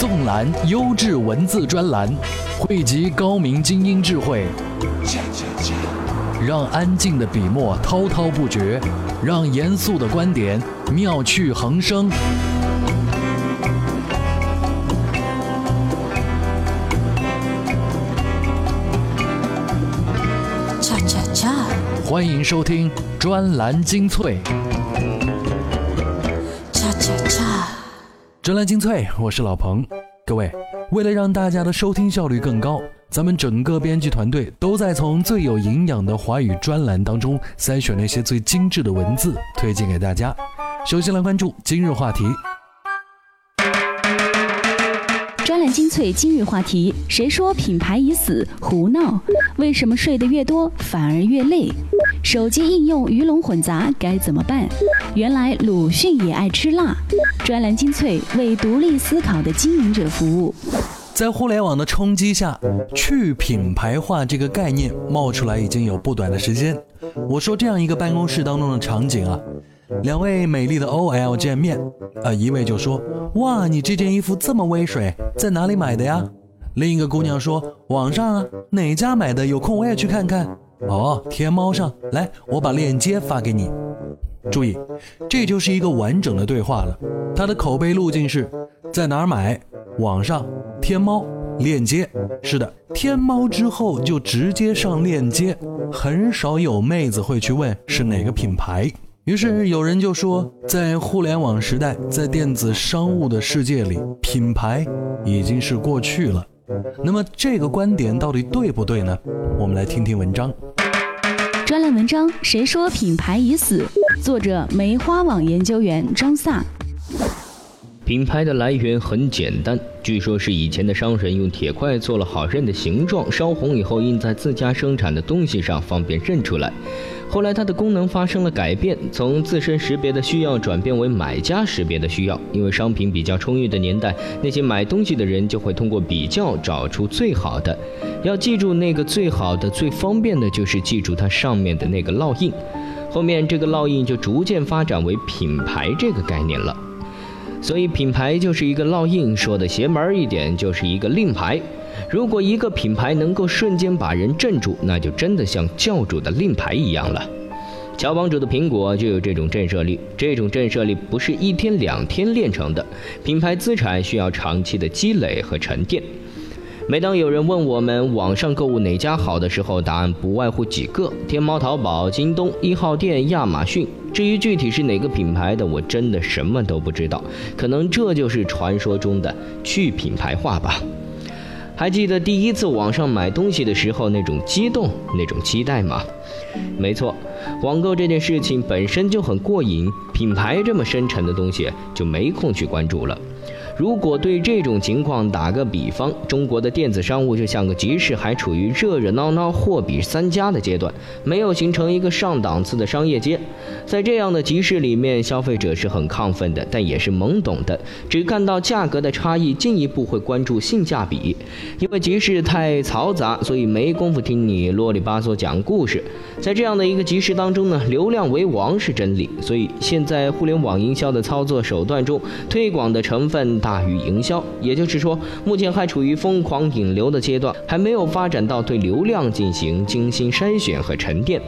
纵览优质文字专栏，汇集高明精英智慧，让安静的笔墨滔滔不绝，让严肃的观点妙趣横生。欢迎收听专栏精粹。专栏精粹，我是老彭。各位，为了让大家的收听效率更高，咱们整个编辑团队都在从最有营养的华语专栏当中筛选那些最精致的文字，推荐给大家。首先来关注今日话题。专栏精粹今日话题：谁说品牌已死？胡闹！为什么睡得越多反而越累？手机应用鱼龙混杂该怎么办？原来鲁迅也爱吃辣。专栏精粹为独立思考的经营者服务。在互联网的冲击下，去品牌化这个概念冒出来已经有不短的时间。我说这样一个办公室当中的场景啊，两位美丽的 OL 见面，呃，一位就说：“哇，你这件衣服这么威水，在哪里买的呀？”另一个姑娘说：“网上啊，哪家买的？有空我也去看看。”哦，天猫上，来，我把链接发给你。注意，这就是一个完整的对话了。它的口碑路径是在哪儿买？网上、天猫、链接。是的，天猫之后就直接上链接，很少有妹子会去问是哪个品牌。于是有人就说，在互联网时代，在电子商务的世界里，品牌已经是过去了。那么这个观点到底对不对呢？我们来听听文章。专栏文章：谁说品牌已死？作者：梅花网研究员张萨。品牌的来源很简单，据说是以前的商人用铁块做了好认的形状，烧红以后印在自家生产的东西上，方便认出来。后来它的功能发生了改变，从自身识别的需要转变为买家识别的需要。因为商品比较充裕的年代，那些买东西的人就会通过比较找出最好的。要记住那个最好的、最方便的，就是记住它上面的那个烙印。后面这个烙印就逐渐发展为品牌这个概念了。所以品牌就是一个烙印，说的邪门一点，就是一个令牌。如果一个品牌能够瞬间把人镇住，那就真的像教主的令牌一样了。乔帮主的苹果就有这种震慑力，这种震慑力不是一天两天练成的，品牌资产需要长期的积累和沉淀。每当有人问我们网上购物哪家好的时候，答案不外乎几个：天猫、淘宝、京东、一号店、亚马逊。至于具体是哪个品牌的，我真的什么都不知道。可能这就是传说中的去品牌化吧。还记得第一次网上买东西的时候那种激动、那种期待吗？没错，网购这件事情本身就很过瘾，品牌这么深沉的东西就没空去关注了。如果对这种情况打个比方，中国的电子商务就像个集市，还处于热热闹闹、货比三家的阶段，没有形成一个上档次的商业街。在这样的集市里面，消费者是很亢奋的，但也是懵懂的，只看到价格的差异，进一步会关注性价比。因为集市太嘈杂，所以没工夫听你啰里吧嗦讲故事。在这样的一个集市当中呢，流量为王是真理。所以现在互联网营销的操作手段中，推广的成分大大于营销，也就是说，目前还处于疯狂引流的阶段，还没有发展到对流量进行精心筛选和沉淀。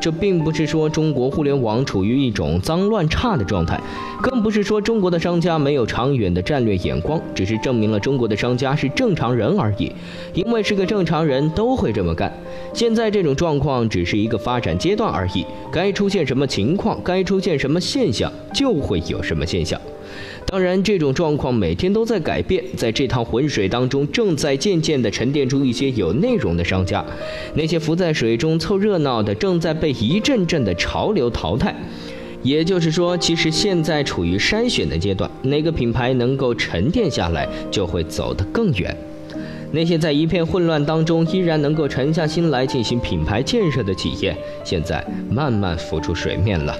这并不是说中国互联网处于一种脏乱差的状态，更不是说中国的商家没有长远的战略眼光，只是证明了中国的商家是正常人而已。因为是个正常人都会这么干。现在这种状况只是一个发展阶段而已，该出现什么情况，该出现什么现象，就会有什么现象。当然，这种状况每天都在改变，在这趟浑水当中，正在渐渐地沉淀出一些有内容的商家。那些浮在水中凑热闹的，正在被一阵阵的潮流淘汰。也就是说，其实现在处于筛选的阶段，哪个品牌能够沉淀下来，就会走得更远。那些在一片混乱当中依然能够沉下心来进行品牌建设的企业，现在慢慢浮出水面了。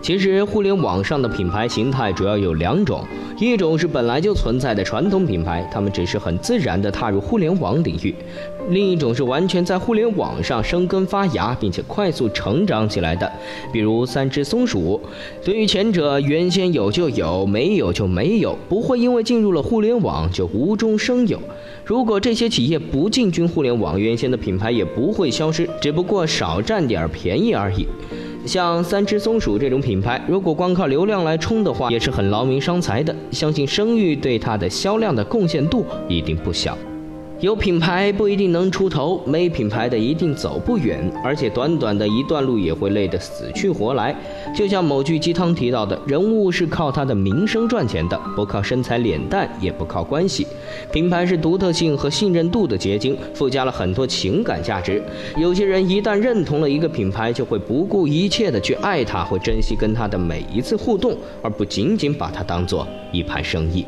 其实，互联网上的品牌形态主要有两种，一种是本来就存在的传统品牌，他们只是很自然地踏入互联网领域；另一种是完全在互联网上生根发芽并且快速成长起来的，比如三只松鼠。对于前者，原先有就有，没有就没有，不会因为进入了互联网就无中生有。如果这些企业不进军互联网，原先的品牌也不会消失，只不过少占点便宜而已。像三只松鼠这种品牌，如果光靠流量来冲的话，也是很劳民伤财的。相信声誉对它的销量的贡献度一定不小。有品牌不一定能出头，没品牌的一定走不远，而且短短的一段路也会累得死去活来。就像某句鸡汤提到的，人物是靠他的名声赚钱的，不靠身材脸蛋，也不靠关系。品牌是独特性和信任度的结晶，附加了很多情感价值。有些人一旦认同了一个品牌，就会不顾一切的去爱它，会珍惜跟它的每一次互动，而不仅仅把它当做一盘生意。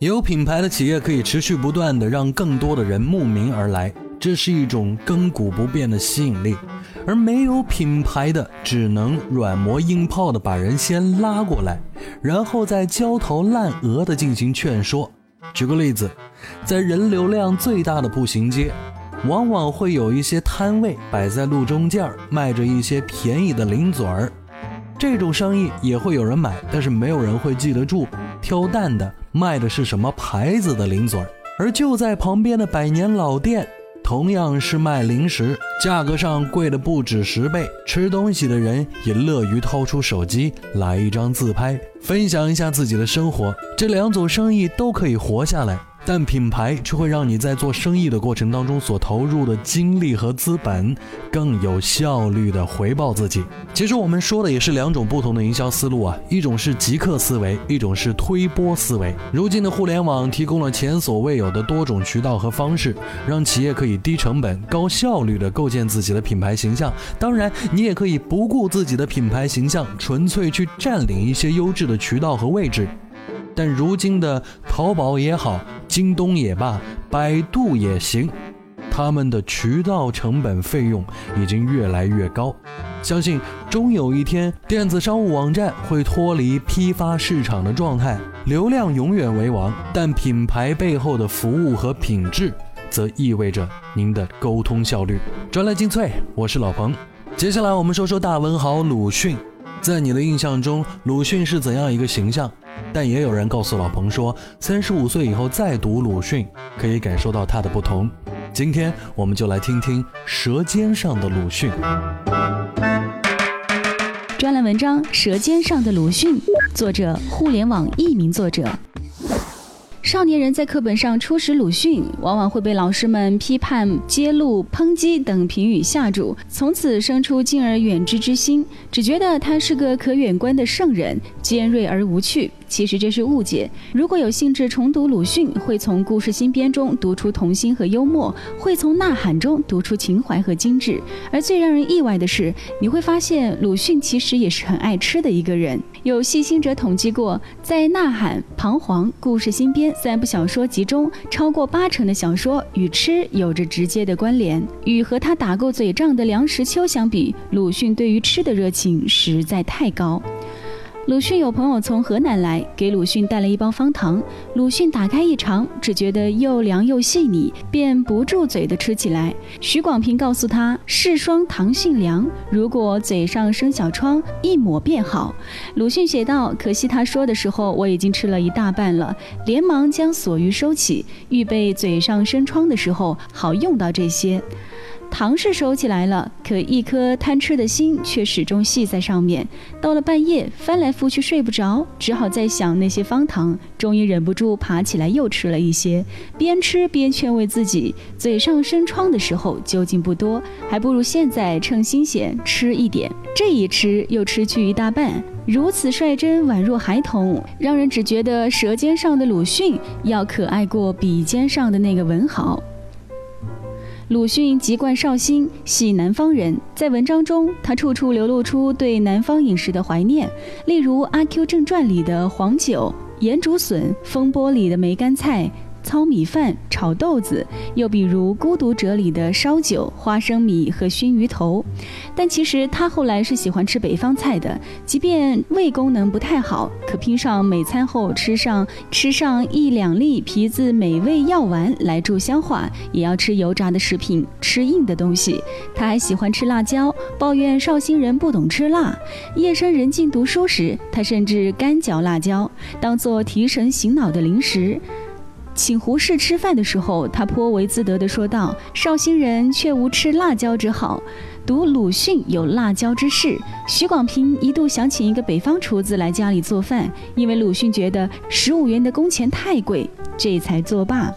有品牌的企业可以持续不断的让更多的人慕名而来，这是一种亘古不变的吸引力；而没有品牌的，只能软磨硬泡的把人先拉过来，然后再焦头烂额的进行劝说。举个例子，在人流量最大的步行街，往往会有一些摊位摆在路中间，卖着一些便宜的零嘴儿。这种生意也会有人买，但是没有人会记得住挑担的卖的是什么牌子的零嘴儿。而就在旁边的百年老店，同样是卖零食，价格上贵的不止十倍。吃东西的人也乐于掏出手机来一张自拍，分享一下自己的生活。这两组生意都可以活下来。但品牌却会让你在做生意的过程当中所投入的精力和资本更有效率的回报自己。其实我们说的也是两种不同的营销思路啊，一种是极客思维，一种是推波思维。如今的互联网提供了前所未有的多种渠道和方式，让企业可以低成本、高效率的构建自己的品牌形象。当然，你也可以不顾自己的品牌形象，纯粹去占领一些优质的渠道和位置。但如今的淘宝也好，京东也罢，百度也行，他们的渠道成本费用已经越来越高。相信终有一天，电子商务网站会脱离批发市场的状态，流量永远为王。但品牌背后的服务和品质，则意味着您的沟通效率。专栏精粹，我是老彭。接下来我们说说大文豪鲁迅。在你的印象中，鲁迅是怎样一个形象？但也有人告诉老彭说，三十五岁以后再读鲁迅，可以感受到他的不同。今天我们就来听听《舌尖上的鲁迅》。专栏文章《舌尖上的鲁迅》，作者互联网佚名作者。少年人在课本上初识鲁迅，往往会被老师们批判、揭露、抨击等评语吓住，从此生出敬而远之之心，只觉得他是个可远观的圣人，尖锐而无趣。其实这是误解。如果有兴致重读鲁迅，会从《故事新编》中读出童心和幽默，会从《呐喊》中读出情怀和精致。而最让人意外的是，你会发现鲁迅其实也是很爱吃的一个人。有细心者统计过，在《呐喊》《彷徨》《故事新编》三部小说集中，超过八成的小说与吃有着直接的关联。与和他打过嘴仗的梁实秋相比，鲁迅对于吃的热情实在太高。鲁迅有朋友从河南来，给鲁迅带了一包方糖。鲁迅打开一尝，只觉得又凉又细腻，便不住嘴地吃起来。许广平告诉他：“是霜糖性凉，如果嘴上生小疮，一抹便好。”鲁迅写道：“可惜他说的时候，我已经吃了一大半了，连忙将所余收起，预备嘴上生疮的时候好用到这些。”糖是收起来了，可一颗贪吃的心却始终系在上面。到了半夜，翻来覆去睡不着，只好在想那些方糖。终于忍不住爬起来又吃了一些，边吃边劝慰自己：嘴上生疮的时候究竟不多，还不如现在趁新鲜吃一点。这一吃又吃去一大半，如此率真宛若孩童，让人只觉得舌尖上的鲁迅要可爱过笔尖上的那个文豪。鲁迅籍贯绍兴，系南方人。在文章中，他处处流露出对南方饮食的怀念，例如《阿 Q 正传》里的黄酒、盐竹笋，《风波》里的梅干菜。糙米饭、炒豆子，又比如《孤独者》里的烧酒、花生米和熏鱼头。但其实他后来是喜欢吃北方菜的，即便胃功能不太好，可拼上每餐后吃上吃上一两粒皮子美味药丸来助消化，也要吃油炸的食品，吃硬的东西。他还喜欢吃辣椒，抱怨绍兴人不懂吃辣。夜深人静读书时，他甚至干嚼辣椒，当做提神醒脑的零食。请胡适吃饭的时候，他颇为自得地说道：“绍兴人却无吃辣椒之好。”读鲁迅有辣椒之事，许广平一度想请一个北方厨子来家里做饭，因为鲁迅觉得十五元的工钱太贵，这才作罢。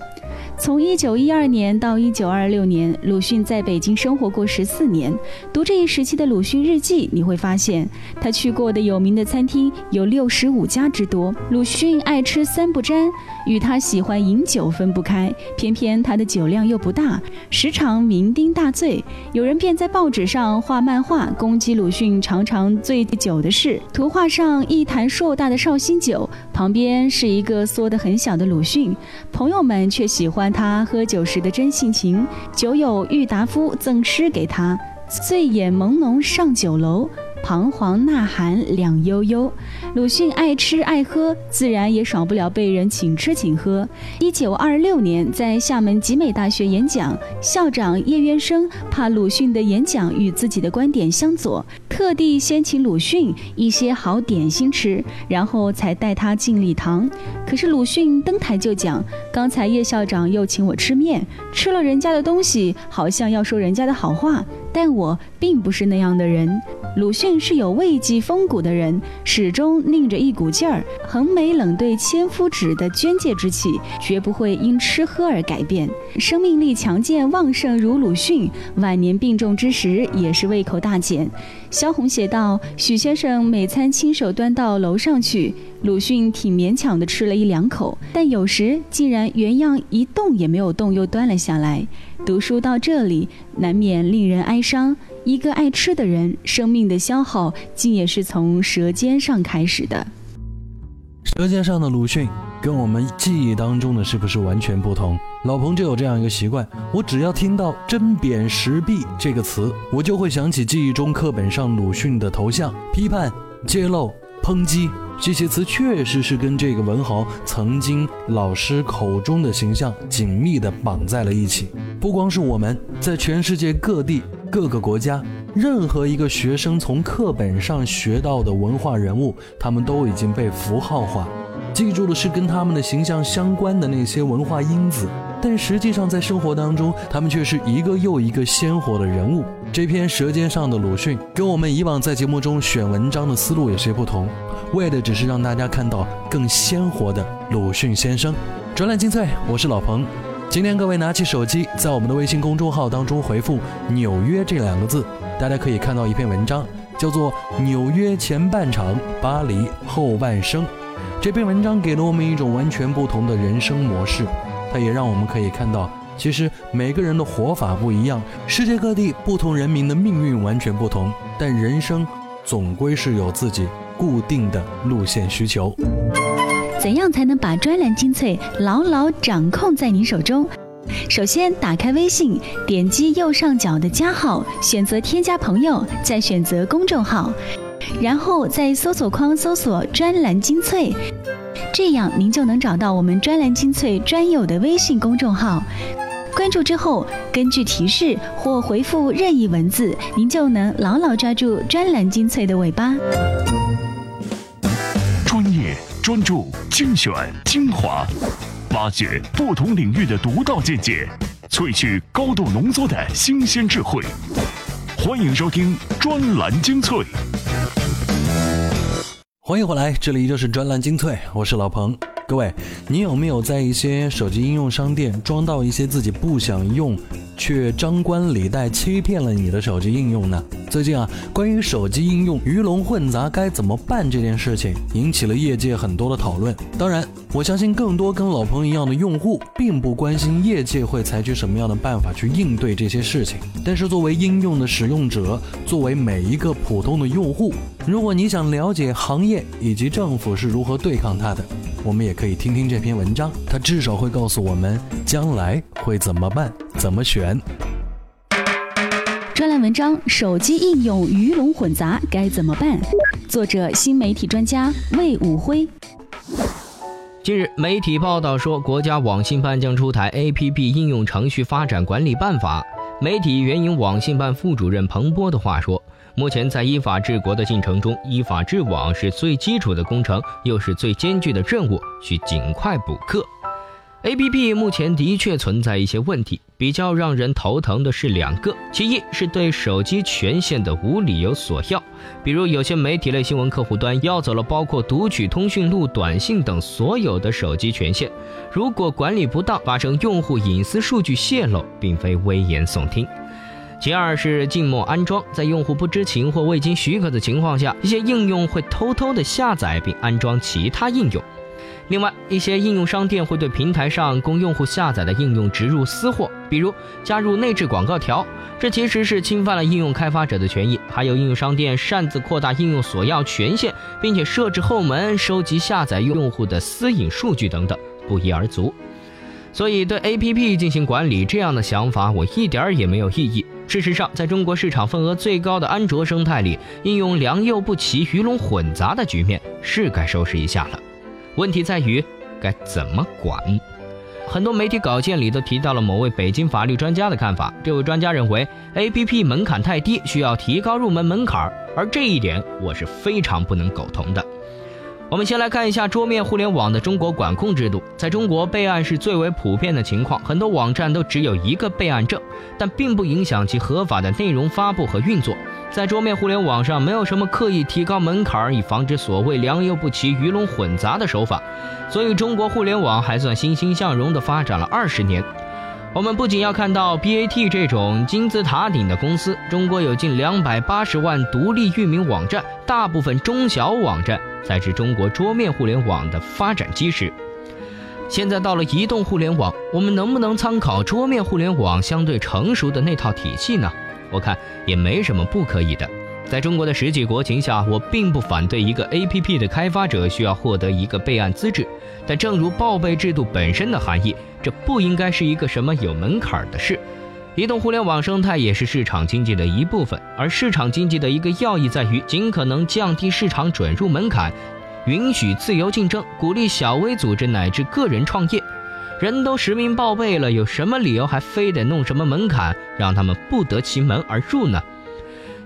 从一九一二年到一九二六年，鲁迅在北京生活过十四年。读这一时期的鲁迅日记，你会发现他去过的有名的餐厅有六十五家之多。鲁迅爱吃三不沾，与他喜欢饮酒分不开。偏偏他的酒量又不大，时常酩酊大醉。有人便在报纸上画漫画，攻击鲁迅常常醉酒的事。图画上一坛硕大的绍兴酒，旁边是一个缩得很小的鲁迅。朋友们却喜欢。他喝酒时的真性情，酒友郁达夫赠诗给他：“醉眼朦胧上酒楼。”彷徨呐喊两悠悠，鲁迅爱吃爱喝，自然也少不了被人请吃请喝。一九二六年在厦门集美大学演讲，校长叶渊生怕鲁迅的演讲与自己的观点相左，特地先请鲁迅一些好点心吃，然后才带他进礼堂。可是鲁迅登台就讲：“刚才叶校长又请我吃面，吃了人家的东西，好像要说人家的好话。”但我并不是那样的人。鲁迅是有魏济风骨的人，始终拧着一股劲儿，横眉冷对千夫指的捐介之气，绝不会因吃喝而改变。生命力强健旺盛如鲁迅，晚年病重之时也是胃口大减。萧红写道：“许先生每餐亲手端到楼上去，鲁迅挺勉强的吃了一两口，但有时竟然原样一动也没有动，又端了下来。”读书到这里，难免令人哀伤。一个爱吃的人，生命的消耗竟也是从舌尖上开始的。舌尖上的鲁迅，跟我们记忆当中的是不是完全不同？老彭就有这样一个习惯，我只要听到“针砭时弊”这个词，我就会想起记忆中课本上鲁迅的头像，批判、揭露、抨击。这些词确实是跟这个文豪曾经老师口中的形象紧密地绑在了一起。不光是我们，在全世界各地各个国家，任何一个学生从课本上学到的文化人物，他们都已经被符号化，记住的是跟他们的形象相关的那些文化因子。但实际上，在生活当中，他们却是一个又一个鲜活的人物。这篇《舌尖上的鲁迅》跟我们以往在节目中选文章的思路有些不同，为的只是让大家看到更鲜活的鲁迅先生。专栏精粹，我是老彭。今天各位拿起手机，在我们的微信公众号当中回复“纽约”这两个字，大家可以看到一篇文章，叫做《纽约前半场，巴黎后半生》。这篇文章给了我们一种完全不同的人生模式。它也让我们可以看到，其实每个人的活法不一样，世界各地不同人民的命运完全不同，但人生总归是有自己固定的路线需求。怎样才能把专栏精粹牢牢掌控在你手中？首先，打开微信，点击右上角的加号，选择添加朋友，再选择公众号，然后在搜索框搜索“专栏精粹”。这样您就能找到我们专栏精粹专有的微信公众号，关注之后，根据提示或回复任意文字，您就能牢牢抓住专栏精粹的尾巴。专业、专注、精选、精华，挖掘不同领域的独到见解，萃取高度浓缩的新鲜智慧。欢迎收听专栏精粹。欢迎回来，这里依旧是专栏精粹，我是老彭。各位，你有没有在一些手机应用商店装到一些自己不想用，却张冠李戴欺骗了你的手机应用呢？最近啊，关于手机应用鱼龙混杂该怎么办这件事情，引起了业界很多的讨论。当然，我相信更多跟老彭一样的用户，并不关心业界会采取什么样的办法去应对这些事情。但是作为应用的使用者，作为每一个普通的用户，如果你想了解行业以及政府是如何对抗它的，我们也可以听听这篇文章，它至少会告诉我们将来会怎么办、怎么选。专栏文章：手机应用鱼龙混杂该怎么办？作者：新媒体专家魏武辉。近日，媒体报道说，国家网信办将出台 APP 应用程序发展管理办法。媒体援引网信办副主任彭波的话说：“目前在依法治国的进程中，依法治网是最基础的工程，又是最艰巨的任务，需尽快补课。” A P P 目前的确存在一些问题，比较让人头疼的是两个。其一是对手机权限的无理由索要，比如有些媒体类新闻客户端要走了包括读取通讯录、短信等所有的手机权限，如果管理不当，发生用户隐私数据泄露，并非危言耸听。其二是静默安装，在用户不知情或未经许可的情况下，一些应用会偷偷的下载并安装其他应用。另外，一些应用商店会对平台上供用户下载的应用植入私货，比如加入内置广告条，这其实是侵犯了应用开发者的权益。还有应用商店擅自扩大应用索要权限，并且设置后门收集下载用户的私隐数据等等，不一而足。所以，对 APP 进行管理这样的想法，我一点儿也没有异议。事实上，在中国市场份额最高的安卓生态里，应用良莠不齐、鱼龙混杂的局面是该收拾一下了。问题在于该怎么管？很多媒体稿件里都提到了某位北京法律专家的看法。这位专家认为，APP 门槛太低，需要提高入门门槛，而这一点我是非常不能苟同的。我们先来看一下桌面互联网的中国管控制度。在中国，备案是最为普遍的情况，很多网站都只有一个备案证，但并不影响其合法的内容发布和运作。在桌面互联网上，没有什么刻意提高门槛以防止所谓良莠不齐、鱼龙混杂的手法，所以中国互联网还算欣欣向荣地发展了二十年。我们不仅要看到 BAT 这种金字塔顶的公司，中国有近两百八十万独立域名网站，大部分中小网站才是中国桌面互联网的发展基石。现在到了移动互联网，我们能不能参考桌面互联网相对成熟的那套体系呢？我看也没什么不可以的。在中国的实际国情下，我并不反对一个 APP 的开发者需要获得一个备案资质，但正如报备制度本身的含义，这不应该是一个什么有门槛的事。移动互联网生态也是市场经济的一部分，而市场经济的一个要义在于尽可能降低市场准入门槛，允许自由竞争，鼓励小微组织乃至个人创业。人都实名报备了，有什么理由还非得弄什么门槛，让他们不得其门而入呢？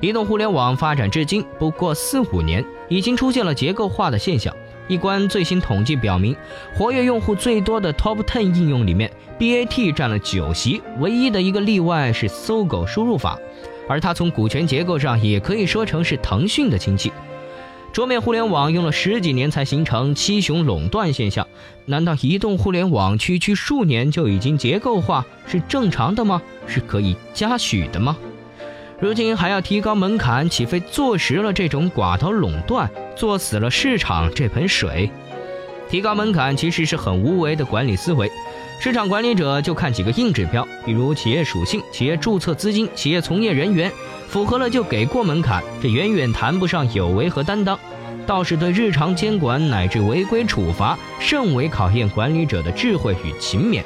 移动互联网发展至今不过四五年，已经出现了结构化的现象。一关最新统计表明，活跃用户最多的 Top Ten 应用里面，BAT 占了九席，唯一的一个例外是搜狗输入法，而它从股权结构上也可以说成是腾讯的亲戚。桌面互联网用了十几年才形成七雄垄断现象，难道移动互联网区区数年就已经结构化是正常的吗？是可以加许的吗？如今还要提高门槛，岂非坐实了这种寡头垄断，坐死了市场这盆水？提高门槛其实是很无为的管理思维。市场管理者就看几个硬指标，比如企业属性、企业注册资金、企业从业人员，符合了就给过门槛，这远远谈不上有为和担当，倒是对日常监管乃至违规处罚甚为考验管理者的智慧与勤勉。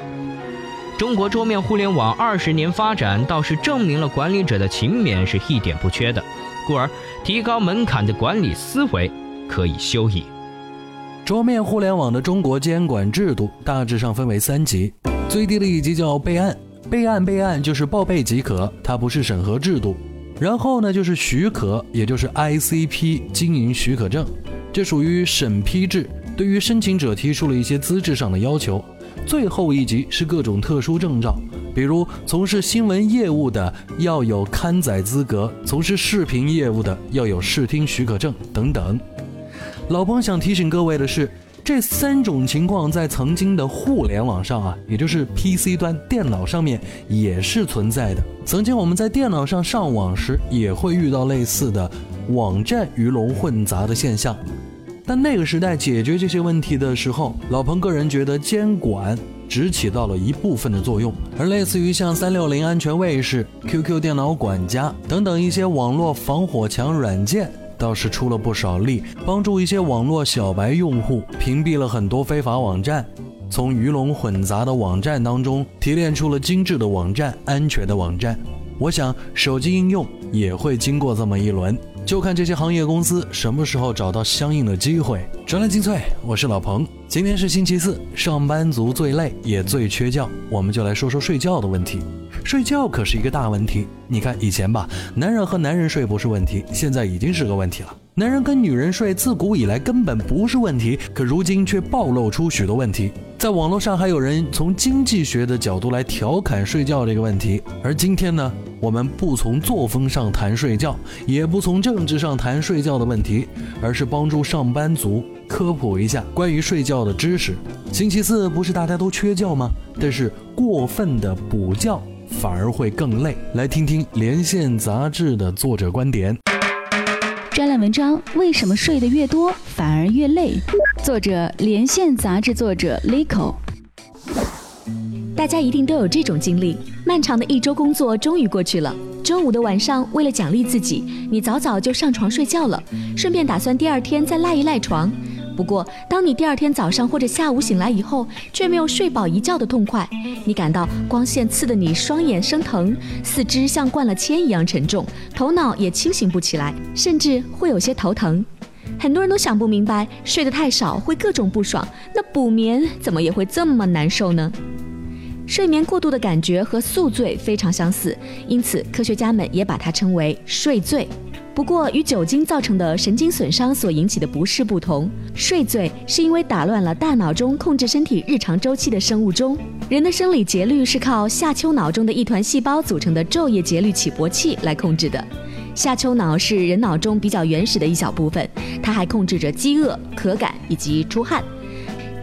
中国桌面互联网二十年发展，倒是证明了管理者的勤勉是一点不缺的，故而提高门槛的管理思维可以休矣。桌面互联网的中国监管制度大致上分为三级，最低的一级叫备案，备案备案就是报备即可，它不是审核制度。然后呢就是许可，也就是 ICP 经营许可证，这属于审批制，对于申请者提出了一些资质上的要求。最后一级是各种特殊证照，比如从事新闻业务的要有刊载资格，从事视频业务的要有视听许可证等等。老彭想提醒各位的是，这三种情况在曾经的互联网上啊，也就是 PC 端电脑上面也是存在的。曾经我们在电脑上上网时，也会遇到类似的网站鱼龙混杂的现象。但那个时代解决这些问题的时候，老彭个人觉得监管只起到了一部分的作用，而类似于像三六零安全卫士、QQ 电脑管家等等一些网络防火墙软件。倒是出了不少力，帮助一些网络小白用户屏蔽了很多非法网站，从鱼龙混杂的网站当中提炼出了精致的网站、安全的网站。我想手机应用也会经过这么一轮。就看这些行业公司什么时候找到相应的机会。专栏精粹，我是老彭。今天是星期四，上班族最累也最缺觉，我们就来说说睡觉的问题。睡觉可是一个大问题。你看以前吧，男人和男人睡不是问题，现在已经是个问题了。男人跟女人睡自古以来根本不是问题，可如今却暴露出许多问题。在网络上还有人从经济学的角度来调侃睡觉这个问题。而今天呢？我们不从作风上谈睡觉，也不从政治上谈睡觉的问题，而是帮助上班族科普一下关于睡觉的知识。星期四不是大家都缺觉吗？但是过分的补觉反而会更累。来听听《连线》杂志的作者观点。专栏文章：为什么睡得越多反而越累？作者：《连线》杂志作者 Lico。大家一定都有这种经历：漫长的一周工作终于过去了。周五的晚上，为了奖励自己，你早早就上床睡觉了，顺便打算第二天再赖一赖床。不过，当你第二天早上或者下午醒来以后，却没有睡饱一觉的痛快，你感到光线刺得你双眼生疼，四肢像灌了铅一样沉重，头脑也清醒不起来，甚至会有些头疼。很多人都想不明白，睡得太少会各种不爽，那补眠怎么也会这么难受呢？睡眠过度的感觉和宿醉非常相似，因此科学家们也把它称为睡醉。不过，与酒精造成的神经损伤所引起的不适不同，睡醉是因为打乱了大脑中控制身体日常周期的生物钟。人的生理节律是靠下丘脑中的一团细胞组成的昼夜节律起搏器来控制的。下丘脑是人脑中比较原始的一小部分，它还控制着饥饿、渴感以及出汗。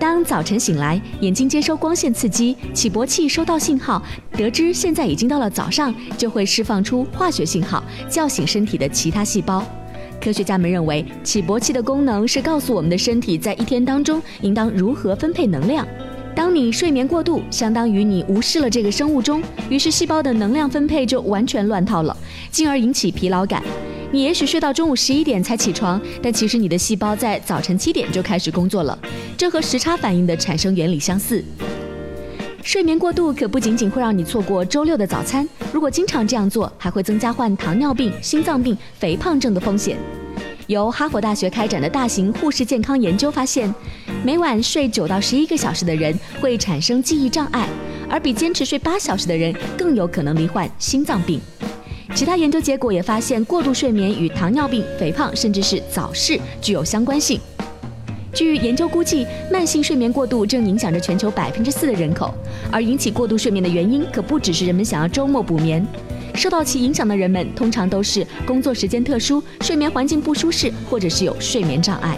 当早晨醒来，眼睛接收光线刺激，起搏器收到信号，得知现在已经到了早上，就会释放出化学信号，叫醒身体的其他细胞。科学家们认为，起搏器的功能是告诉我们的身体在一天当中应当如何分配能量。当你睡眠过度，相当于你无视了这个生物钟，于是细胞的能量分配就完全乱套了，进而引起疲劳感。你也许睡到中午十一点才起床，但其实你的细胞在早晨七点就开始工作了，这和时差反应的产生原理相似。睡眠过度可不仅仅会让你错过周六的早餐，如果经常这样做，还会增加患糖尿病、心脏病、肥胖症的风险。由哈佛大学开展的大型护士健康研究发现，每晚睡九到十一个小时的人会产生记忆障碍，而比坚持睡八小时的人更有可能罹患心脏病。其他研究结果也发现，过度睡眠与糖尿病、肥胖，甚至是早逝具有相关性。据研究估计，慢性睡眠过度正影响着全球百分之四的人口，而引起过度睡眠的原因可不只是人们想要周末补眠。受到其影响的人们，通常都是工作时间特殊、睡眠环境不舒适，或者是有睡眠障碍。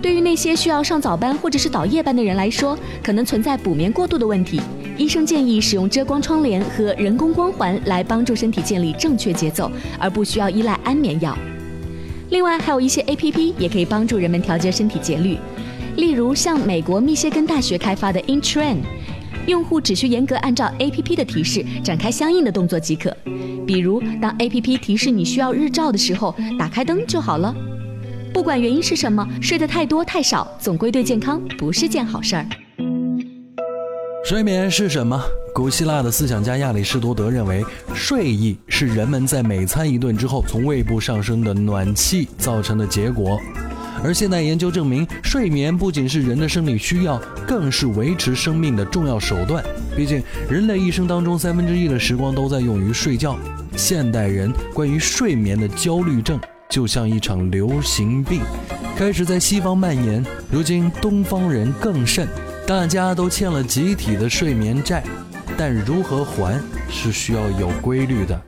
对于那些需要上早班或者是倒夜班的人来说，可能存在补眠过度的问题。医生建议使用遮光窗帘和人工光环来帮助身体建立正确节奏，而不需要依赖安眠药。另外，还有一些 A P P 也可以帮助人们调节身体节律，例如像美国密歇根大学开发的 InTrain，用户只需严格按照 A P P 的提示展开相应的动作即可。比如，当 A P P 提示你需要日照的时候，打开灯就好了。不管原因是什么，睡得太多太少，总归对健康不是件好事儿。睡眠是什么？古希腊的思想家亚里士多德认为，睡意是人们在每餐一顿之后从胃部上升的暖气造成的结果。而现代研究证明，睡眠不仅是人的生理需要，更是维持生命的重要手段。毕竟，人类一生当中三分之一的时光都在用于睡觉。现代人关于睡眠的焦虑症，就像一场流行病，开始在西方蔓延，如今东方人更甚。大家都欠了集体的睡眠债，但如何还是需要有规律的，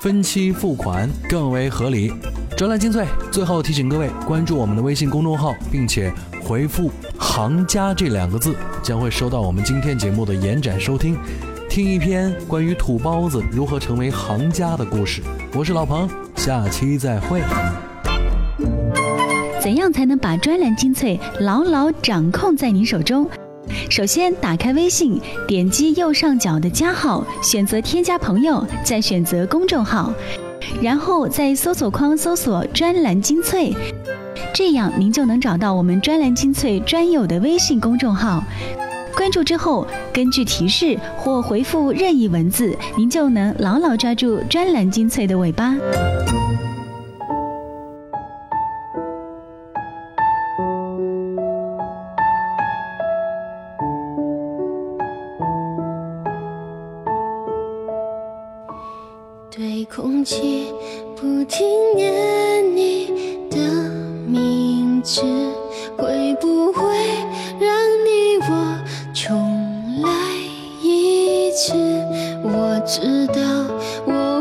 分期付款更为合理。专栏精粹，最后提醒各位关注我们的微信公众号，并且回复“行家”这两个字，将会收到我们今天节目的延展收听，听一篇关于土包子如何成为行家的故事。我是老彭，下期再会。怎样才能把专栏精粹牢牢掌控在您手中？首先，打开微信，点击右上角的加号，选择添加朋友，再选择公众号，然后在搜索框搜索“专栏精粹”，这样您就能找到我们“专栏精粹”专有的微信公众号。关注之后，根据提示或回复任意文字，您就能牢牢抓住“专栏精粹”的尾巴。切我知道我